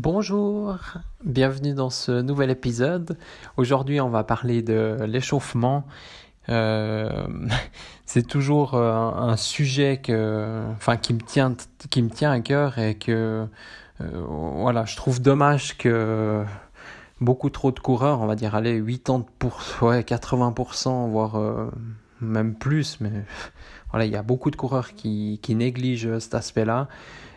Bonjour, bienvenue dans ce nouvel épisode. Aujourd'hui, on va parler de l'échauffement. Euh, c'est toujours euh, un, sujet qui me tient, à cœur et que, euh, voilà, je trouve dommage que beaucoup trop de coureurs, on va dire, allez, 80%, ouais, 80%, voire même plus, mais il y a beaucoup de coureurs qui négligent cet aspect-là.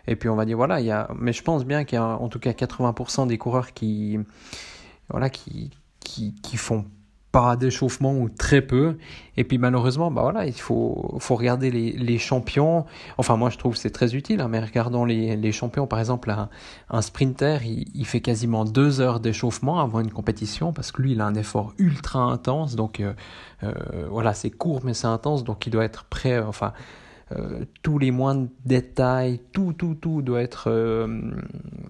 Et puis on va dire, voilà, il y a, mais je pense bien qu'il y a en tout cas 80% des coureurs qui, voilà, qui, qui, qui font pas d'échauffement ou très peu. Et puis malheureusement, bah voilà, il faut, faut regarder les, les champions. Enfin, moi je trouve c'est très utile, hein, mais regardons les, les champions. Par exemple, un, sprinter, il, il, fait quasiment deux heures d'échauffement avant une compétition parce que lui, il a un effort ultra intense. Donc euh, euh, voilà, c'est court, mais c'est intense. Donc il doit être prêt. Enfin, euh, tous les moindres détails, tout, tout, tout doit être, euh,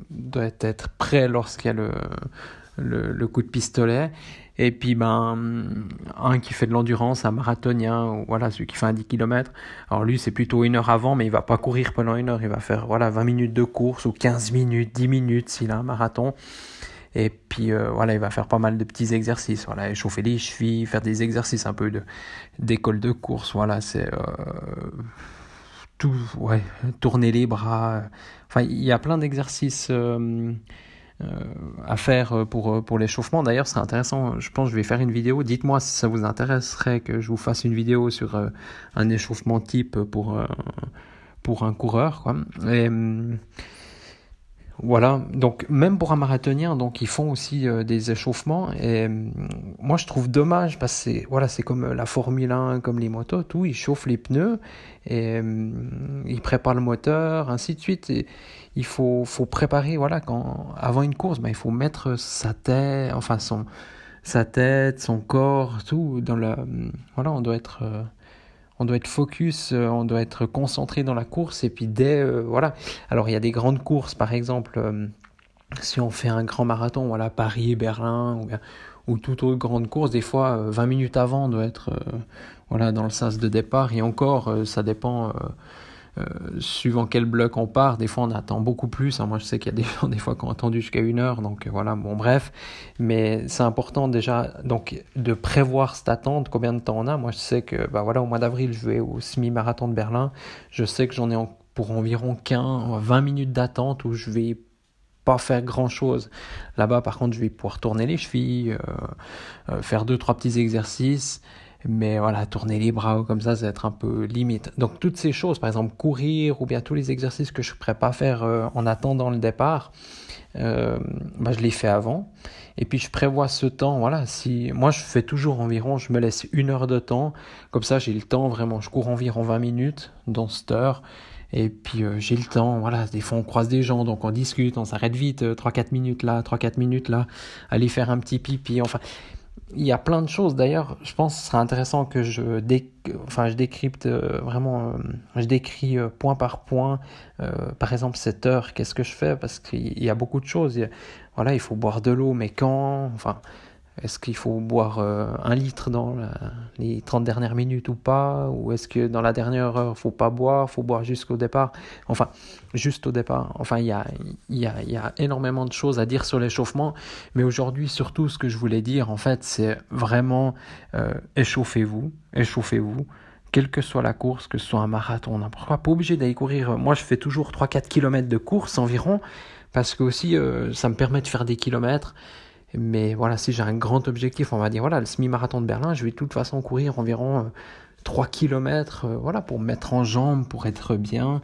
doit être prêt lorsqu'il y a le, le, coup de pistolet. Et puis, ben, un qui fait de l'endurance, un marathonien, voilà, celui qui fait un 10 km. Alors lui, c'est plutôt une heure avant, mais il va pas courir pendant une heure. Il va faire, voilà, 20 minutes de course ou 15 minutes, 10 minutes s'il a un marathon. Et puis euh, voilà, il va faire pas mal de petits exercices, voilà, échauffer les chevilles, faire des exercices un peu de d'école de course, voilà, c'est euh, tout, ouais, tourner les bras. Enfin, il y a plein d'exercices euh, à faire pour pour l'échauffement. D'ailleurs, c'est intéressant. Je pense que je vais faire une vidéo. Dites-moi si ça vous intéresserait que je vous fasse une vidéo sur un échauffement type pour pour un coureur. Et, voilà, donc même pour un marathonien, donc ils font aussi euh, des échauffements. Et euh, moi je trouve dommage parce que c'est voilà, comme la Formule 1, comme les motos, tout, ils chauffent les pneus et euh, ils préparent le moteur, ainsi de suite. Il faut faut préparer voilà quand avant une course, ben, il faut mettre sa tête, enfin son sa tête, son corps, tout dans la voilà, on doit être on doit être focus, euh, on doit être concentré dans la course et puis dès euh, voilà. Alors il y a des grandes courses par exemple euh, si on fait un grand marathon voilà Paris, Berlin ou ou toute autre grande course des fois 20 minutes avant on doit être voilà dans le sas de départ et encore ça dépend suivant quel bloc on part, des fois on attend beaucoup plus. Hein. Moi je sais qu'il y a des gens des fois qui ont attendu jusqu'à une heure, donc euh, voilà, bon bref. Mais c'est important déjà donc de prévoir cette attente, combien de temps on a. Moi je sais que bah voilà au mois d'avril je vais au semi-marathon de Berlin. Je sais que j'en ai pour environ 15, 20 minutes d'attente où je vais pas faire grand chose. Là-bas, par contre, je vais pouvoir tourner les chevilles, euh, faire deux, trois petits exercices mais voilà, tourner les bras comme ça, ça va être un peu limite. Donc toutes ces choses, par exemple courir ou bien tous les exercices que je ne pourrais pas faire euh, en attendant le départ, euh, bah, je les fais avant. Et puis je prévois ce temps, voilà, si moi je fais toujours environ, je me laisse une heure de temps, comme ça j'ai le temps vraiment, je cours environ 20 minutes dans cette heure. Et puis euh, j'ai le temps, voilà, des fois on croise des gens, donc on discute, on s'arrête vite, 3-4 minutes là, 3-4 minutes là, aller faire un petit pipi, enfin, il y a plein de choses. D'ailleurs je pense que ce serait intéressant que je dé... enfin je décrypte euh, vraiment euh, je décris euh, point par point par exemple cette heure qu'est-ce que je fais parce qu'il y a beaucoup de choses. Voilà il faut boire de l'eau mais quand enfin est-ce qu'il faut boire euh, un litre dans les 30 dernières minutes ou pas? Ou est-ce que dans la dernière heure, faut pas boire, faut boire jusqu'au départ? Enfin, juste au départ. Enfin, il y a, y, a, y a énormément de choses à dire sur l'échauffement. Mais aujourd'hui, surtout, ce que je voulais dire, en fait, c'est vraiment euh, échauffez-vous, échauffez-vous quelle que soit la course, que ce soit un marathon, n'importe quoi, pas obligé d'aller courir. Moi, je fais toujours 3-4 km de course environ, parce que aussi, euh, ça me permet de faire des kilomètres. Mais voilà, si j'ai un grand objectif, on va dire, voilà, le semi-marathon de Berlin, je vais de toute façon courir environ 3 euh, km, euh, voilà, pour me mettre en jambes, pour être bien.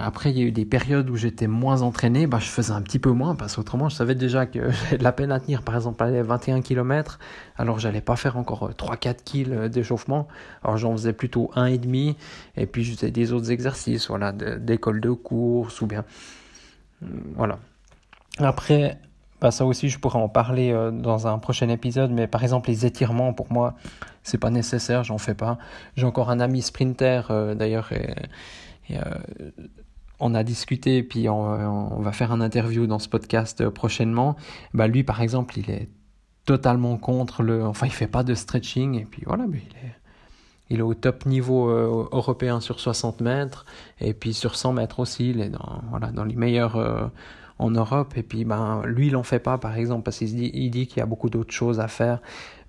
Après, il y a eu des périodes où j'étais moins entraîné, bah, je faisais un petit peu moins, parce qu'autrement, je savais déjà que j'avais de la peine à tenir, par exemple, à 21 km, alors j'allais pas faire encore 3-4 euh, kg d'échauffement, alors j'en faisais plutôt 1,5, et puis je faisais des autres exercices, voilà, d'école de course, ou bien, voilà. Après, bah ça aussi, je pourrais en parler euh, dans un prochain épisode, mais par exemple, les étirements, pour moi, c'est pas nécessaire, j'en fais pas. J'ai encore un ami sprinter, euh, d'ailleurs, euh, on a discuté, puis on, va faire un interview dans ce podcast prochainement. Bah lui, par exemple, il est totalement contre le. Enfin, il fait pas de stretching, et puis voilà, mais il est. Il est au top niveau européen sur 60 mètres et puis sur 100 mètres aussi. Il est dans, voilà, dans les meilleurs en Europe. Et puis, ben, lui, il n'en fait pas, par exemple, parce qu'il dit, il dit qu'il y a beaucoup d'autres choses à faire.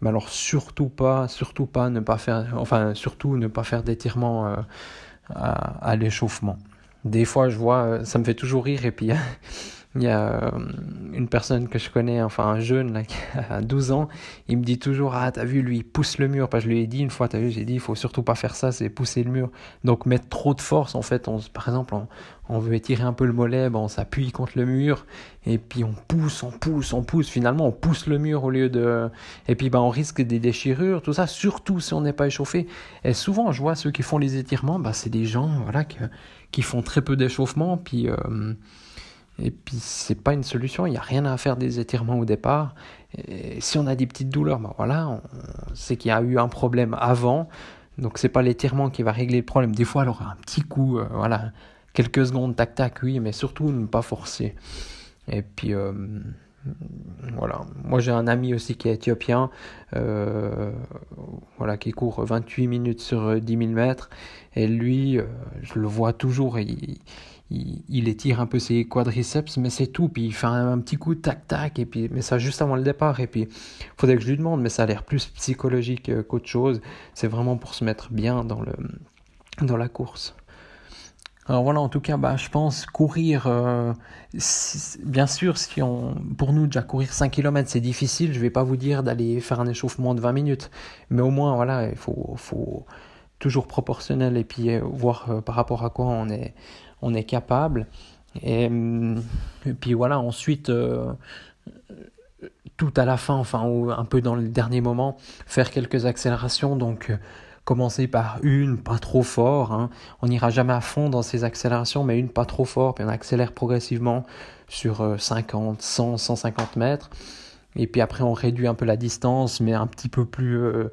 Mais alors, surtout pas, surtout pas ne pas faire, enfin, surtout ne pas faire d'étirement euh, à, à l'échauffement. Des fois, je vois, euh, ça me fait toujours rire. Et puis, il y a euh, une personne que je connais, enfin un jeune là, qui a 12 ans, il me dit toujours Ah, t'as vu, lui, il pousse le mur. Parce que je lui ai dit une fois, t'as vu, j'ai dit Il faut surtout pas faire ça, c'est pousser le mur. Donc, mettre trop de force, en fait, on, par exemple, on, veut étirer un peu le mollet, ben, on s'appuie contre le mur, et puis on pousse, on pousse, on pousse. Finalement, on pousse le mur au lieu de. Et puis, ben, on risque des déchirures, tout ça, surtout si on n'est pas échauffé. Et souvent, je vois ceux qui font les étirements, ben, c'est des gens voilà, qui, qui font très peu d'échauffement, puis. Euh, et puis, c'est pas une solution, il n'y a rien à faire des étirements au départ. Et si on a des petites douleurs, ben voilà, c'est qu'il y a eu un problème avant. Donc, c'est pas l'étirement qui va régler le problème. Des fois, alors, un petit coup, euh, voilà, quelques secondes, tac, tac, oui, mais surtout ne pas forcer. Et puis, euh, voilà. Moi, j'ai un ami aussi qui est éthiopien, euh, voilà, qui court 28 minutes sur 10 000 mètres. Et lui, je le vois toujours, il, étire un peu ses quadriceps, mais c'est tout. Puis il fait un, petit coup tac tac, et puis mais ça juste avant le départ. Et puis faudrait que je lui demande, mais ça a l'air plus psychologique euh, qu'autre chose. C'est vraiment pour se mettre bien dans le dans la course. Alors voilà, en tout cas, bah, je pense courir, euh, bien sûr, si on, pour nous déjà courir 5 km c'est difficile, je vais pas vous dire d'aller faire un échauffement de 20 minutes, mais au moins voilà, il faut, faut toujours proportionnel et puis euh, voir par rapport à quoi on est, on est capable. Et, puis voilà, ensuite, euh, tout à la fin, enfin, ou un peu dans le dernier moment, faire quelques accélérations. Donc, euh, commencer par une, pas trop fort. Hein. On n'ira jamais à fond dans ces accélérations, mais une pas trop fort, puis on accélère progressivement sur 50, 100, 150 mètres. Et puis après, on réduit un peu la distance, mais un petit peu plus. Euh,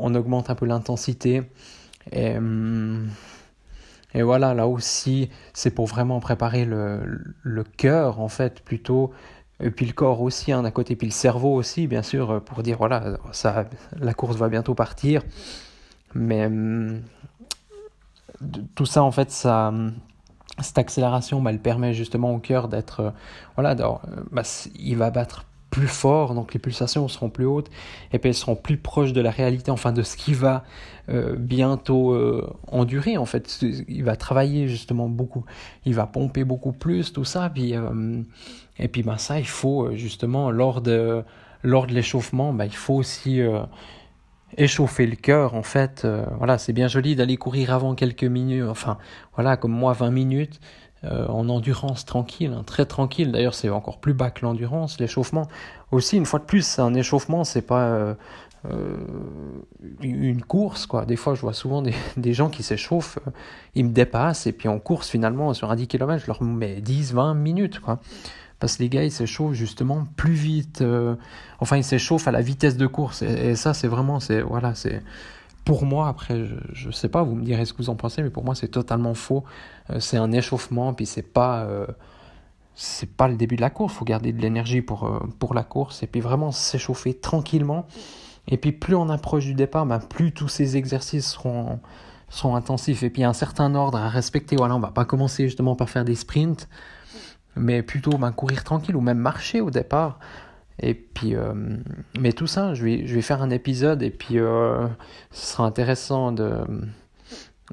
on augmente un peu l'intensité. Hum, et voilà, là aussi, c'est pour vraiment préparer le, cœur, en fait, plutôt. Et puis le corps aussi, hein, d'un côté, puis le cerveau aussi, bien sûr, pour dire, voilà, ça, la course va bientôt partir. Mais hum, tout ça, en fait, ça, cette accélération, bah, elle permet justement au cœur d'être, voilà, bah, il va battre plus fort, donc les pulsations seront plus hautes, et puis elles seront plus proches de la réalité, enfin de ce qui va euh, bientôt euh, endurer, en fait. Il va travailler justement beaucoup, il va pomper beaucoup plus, tout ça, puis, euh, et puis ben, ça, il faut justement, lors de, lors de l'échauffement, ben, il faut aussi échauffer le cœur, en fait. voilà, c'est bien joli d'aller courir avant quelques minutes, enfin, voilà, comme moi, 20 minutes, euh, en endurance tranquille, hein, très tranquille. D'ailleurs, c'est encore plus bas que l'endurance, l'échauffement. Aussi, une fois de plus, un échauffement, c'est pas euh, euh, une course, quoi. Des fois, je vois souvent des, des gens qui s'échauffent, ils me dépassent, et puis en course, finalement, sur un 10 km, je leur mets 10, 20 minutes, quoi. Parce que les gars, ils s'échauffent justement plus vite. enfin, ils s'échauffent à la vitesse de course. Et, et ça, c'est vraiment, c'est voilà, c'est pour moi, après, je ne sais pas, vous me direz ce que vous en pensez, mais pour moi, c'est totalement faux. Euh, c'est un échauffement, puis c'est pas, euh, c'est pas le début de la course. Il faut garder de l'énergie pour, euh, pour la course, et puis vraiment s'échauffer tranquillement. Et puis, plus on approche du départ, ben, plus tous ces exercices seront, intensifs. Et puis, il y a un certain ordre à respecter. Voilà, on va pas commencer justement par faire des sprints, mais plutôt ben, courir tranquille ou même marcher au départ. Et puis, euh, mais tout ça, je vais, je vais faire un épisode et puis euh, ce sera intéressant de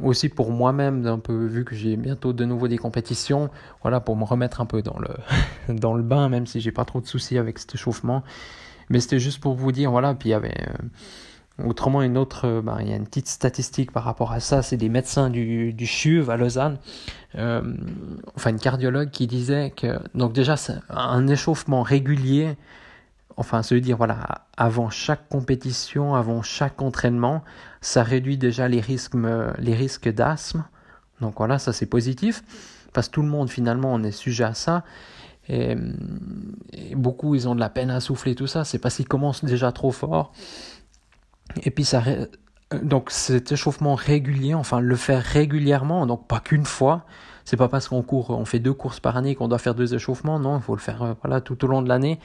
aussi pour moi-même d'un peu vu que j'ai bientôt de nouveau des compétitions, voilà pour me remettre un peu dans le dans le bain même si j'ai pas trop de soucis avec cet échauffement. Mais c'était juste pour vous dire voilà puis il y avait euh, autrement une autre ben, il y a une petite statistique par rapport à ça, c'est des médecins du du CHUV à Lausanne. enfin une cardiologue qui disait que donc déjà un échauffement régulier enfin se dire voilà avant chaque compétition avant chaque entraînement ça réduit déjà les risques les risques d'asthme donc voilà ça c'est positif parce que tout le monde finalement on est sujet à ça Et, beaucoup, ils ont de la peine à souffler, tout ça. C'est parce qu'ils commencent déjà trop fort. Et puis, ça, donc cet échauffement régulier, enfin le faire régulièrement, donc pas qu'une fois. C'est pas parce qu'on court, on fait deux courses par année qu'on doit faire deux échauffements. Non, il faut le faire euh, voilà tout au long de l'année.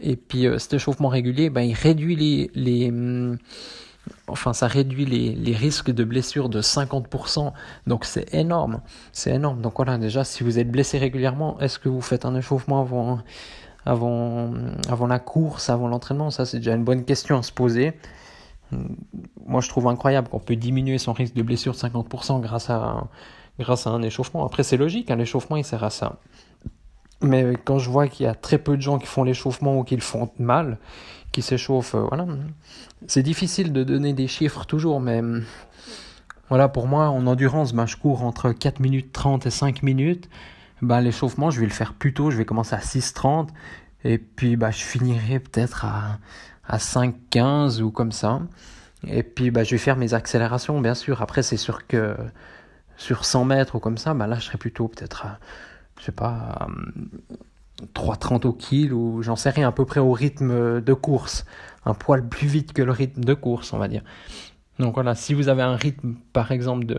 Et puis euh, cet échauffement régulier, ben, il réduit les, les hum, enfin ça réduit les, les, risques de blessure de 50%. Donc c'est énorme, c'est énorme. Donc voilà, déjà si vous êtes blessé régulièrement, est-ce que vous faites un échauffement avant, avant, avant la course, avant l'entraînement? Ça c'est déjà une bonne question à se poser. Moi je trouve incroyable qu'on peut diminuer son risque de blessure de 50% grâce à, grâce à un échauffement. Après c'est logique, un échauffement il sert à ça. Mais quand je vois qu'il y a très peu de gens qui font l'échauffement ou qui le font mal, qui s'échauffent, euh, voilà, c'est difficile de donner des chiffres toujours, mais voilà, pour moi, en endurance, ben, je cours entre 4 minutes 30 et 5 minutes. Ben, l'échauffement, je vais le faire plus tôt, je vais commencer à 6.30 et puis ben, je finirai peut-être à, à 5.15 ou comme ça. Et puis ben, je vais faire mes accélérations, bien sûr. Après, c'est sûr que sur 100 mètres ou comme ça, ben, là, je serai plutôt peut-être à je sais pas, 3,30 au kill ou j'en sais rien, à peu près au rythme de course. Un poil plus vite que le rythme de course, on va dire. Donc voilà, si vous avez un rythme par exemple de,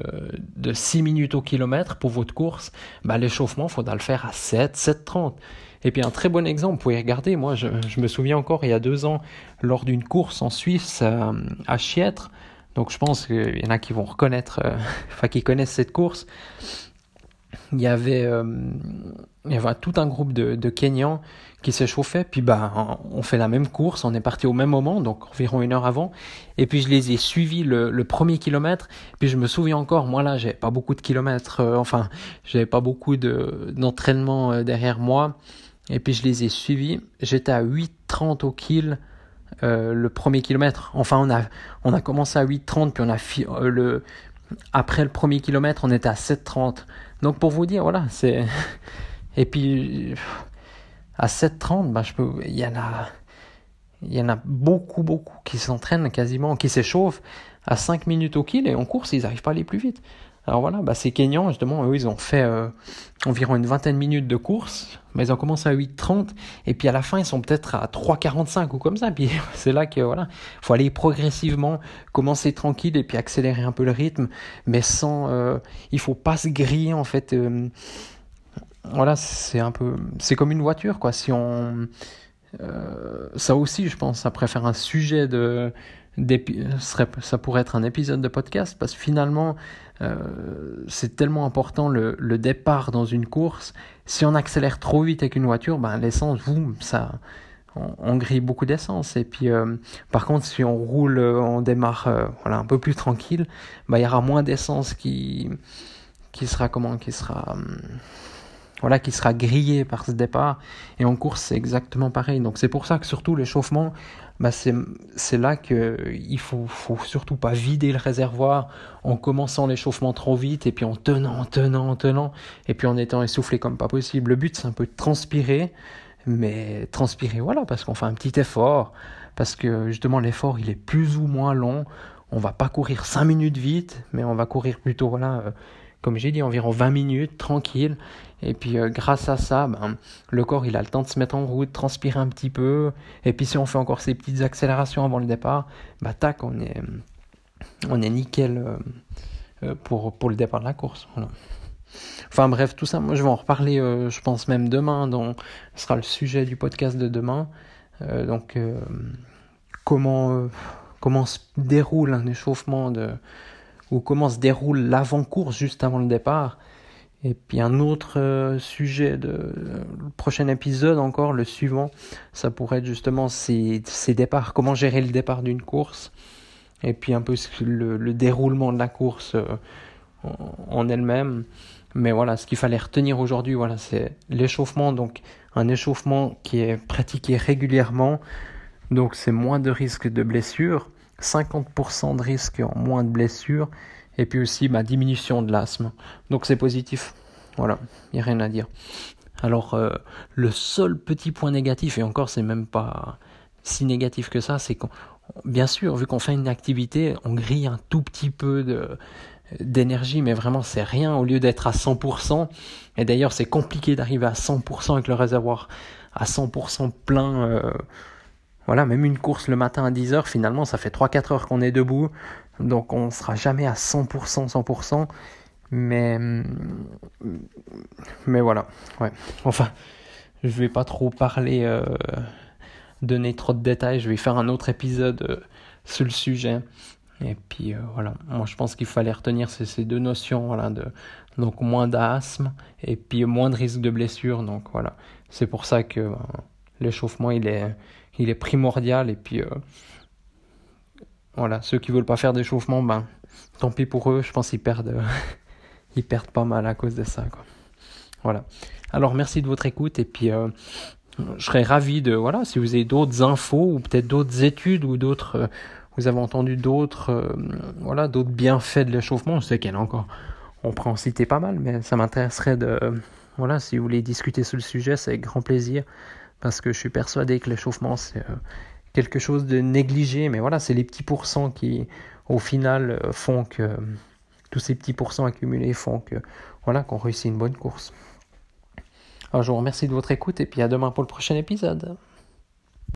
de 6 minutes au kilomètre pour votre course, bah, l'échauffement, il faudra le faire à 7, 7,30. Et puis un très bon exemple, vous pouvez regarder, moi je, me souviens encore il y a deux ans, lors d'une course en Suisse à, à Chiètre, donc je pense qu'il y en a qui vont reconnaître, euh, enfin qui connaissent cette course, il y avait, euh, il y avait tout un groupe de, de Kenyans qui s'échauffaient. Puis bah, on fait la même course, on est parti au même moment, donc environ une heure avant. Et puis je les ai suivis le, le premier kilomètre. Puis je me souviens encore, moi là, j'avais pas beaucoup de kilomètres, euh, enfin, j'avais pas beaucoup de d'entraînement euh, derrière moi. Et puis je les ai suivis. J'étais à 8,30 au kill. le premier kilomètre. Enfin, on a, on a commencé à 8,30, puis on a le, après le premier kilomètre, on était à 7,30. Donc pour vous dire, voilà, c'est... Et puis, à 7h30, bah, je peux... il, y en a... il y en a beaucoup, beaucoup qui s'entraînent quasiment, qui s'échauffent à 5 minutes au kill et en course, ils n'arrivent pas à aller plus vite. Alors voilà, bah, ces Kenyans, justement, eux, ils ont fait euh, environ une vingtaine de minutes de course, mais ils ont commencé à 8h30, et puis à la fin, ils sont peut-être à 3h45 ou comme ça. Puis c'est là que, voilà, faut aller progressivement, commencer tranquille et puis accélérer un peu le rythme, mais sans. Euh, il faut pas se griller, en fait. Euh, voilà, c'est un peu. C'est comme une voiture, quoi. Si on. Euh, ça aussi, je pense, ça préfère un sujet de ça pourrait être un épisode de podcast parce que finalement euh, c'est tellement important le, départ dans une course. Si on accélère trop vite avec une voiture, ben, l'essence, vous, ça, on, grille beaucoup d'essence. Et puis, euh, par contre, si on roule, on démarre voilà, un peu plus tranquille, ben, il y aura moins d'essence qui, qui sera comment, qui sera voilà, qui sera grillé par ce départ. Et en course, c'est exactement pareil. Donc c'est pour ça que surtout l'échauffement, bah c'est là qu'il faut, faut surtout pas vider le réservoir en commençant l'échauffement trop vite et puis en tenant, en tenant, en tenant, et puis en étant essoufflé comme pas possible. Le but, c'est un peu de transpirer, mais transpirer, voilà, parce qu'on fait un petit effort, parce que justement l'effort, il est plus ou moins long. On va pas courir 5 minutes vite, mais on va courir plutôt, voilà, euh, comme j'ai dit, environ 20 minutes, tranquille. Et puis euh, grâce à ça, ben, le corps il a le temps de se mettre en route, transpirer un petit peu. Et puis si on fait encore ces petites accélérations avant le départ, bah tac, on est, on est nickel euh, euh, pour, pour le départ de la course. Enfin bref, tout ça, moi je vais en reparler, je pense même demain, donc ce sera le sujet du podcast de demain. donc comment, comment se déroule un échauffement de, ou comment se déroule l'avant-course juste avant le départ et puis un autre euh, sujet de le prochain épisode encore, le suivant, ça pourrait être justement ces, ces départs, comment gérer le départ d'une course, et puis un peu le, le déroulement de la course euh, en, elle-même. Mais voilà, ce qu'il fallait retenir aujourd'hui, voilà, c'est l'échauffement, donc un échauffement qui est pratiqué régulièrement, donc c'est moins de risque de blessure, 50% de risque en moins de blessures, et puis aussi ma diminution de l'asthme. Donc c'est positif. Voilà, il n'y a rien à dire. Alors euh, le seul petit point négatif, et encore c'est même pas si négatif que ça, c'est qu'on bien sûr, vu qu'on fait une activité, on grille un tout petit peu de, d'énergie, mais vraiment c'est rien au lieu d'être à 100%. Et d'ailleurs c'est compliqué d'arriver à 100% avec le réservoir à 100% plein. Euh, voilà, même une course le matin à 10h, finalement ça fait 3-4 heures qu'on est debout, donc on sera jamais à 100%, 100%. Mais, mais voilà, ouais. Enfin, je vais pas trop parler, euh, donner trop de détails. Je vais faire un autre épisode euh, sur le sujet. Et puis euh, voilà, moi je pense qu'il fallait retenir ces, ces, deux notions, voilà, de donc moins d'asthme et puis moins de risque de blessure. Donc voilà, c'est pour ça que l'échauffement il est, il est primordial. Et puis voilà, ceux qui veulent pas faire d'échauffement, ben tant pis pour eux. Je pense qu'ils perdent, ils perdent pas mal à cause de ça. Voilà. Alors merci de votre écoute et puis euh, je serais ravi de voilà si vous avez d'autres infos ou peut-être d'autres études ou d'autres euh, vous avez entendu d'autres euh, voilà d'autres bienfaits de l'échauffement. Je sais qu'il y en a encore. On pourrait en citer pas mal, mais ça m'intéresserait de voilà si vous voulez discuter sur le sujet, c'est avec grand plaisir parce que je suis persuadé que l'échauffement c'est quelque chose de négligé, mais voilà c'est les petits pourcents qui au final font que tous ces petits pourcents accumulés font que voilà qu'on réussit une bonne course. Alors je vous remercie de votre écoute et puis à demain pour le prochain épisode.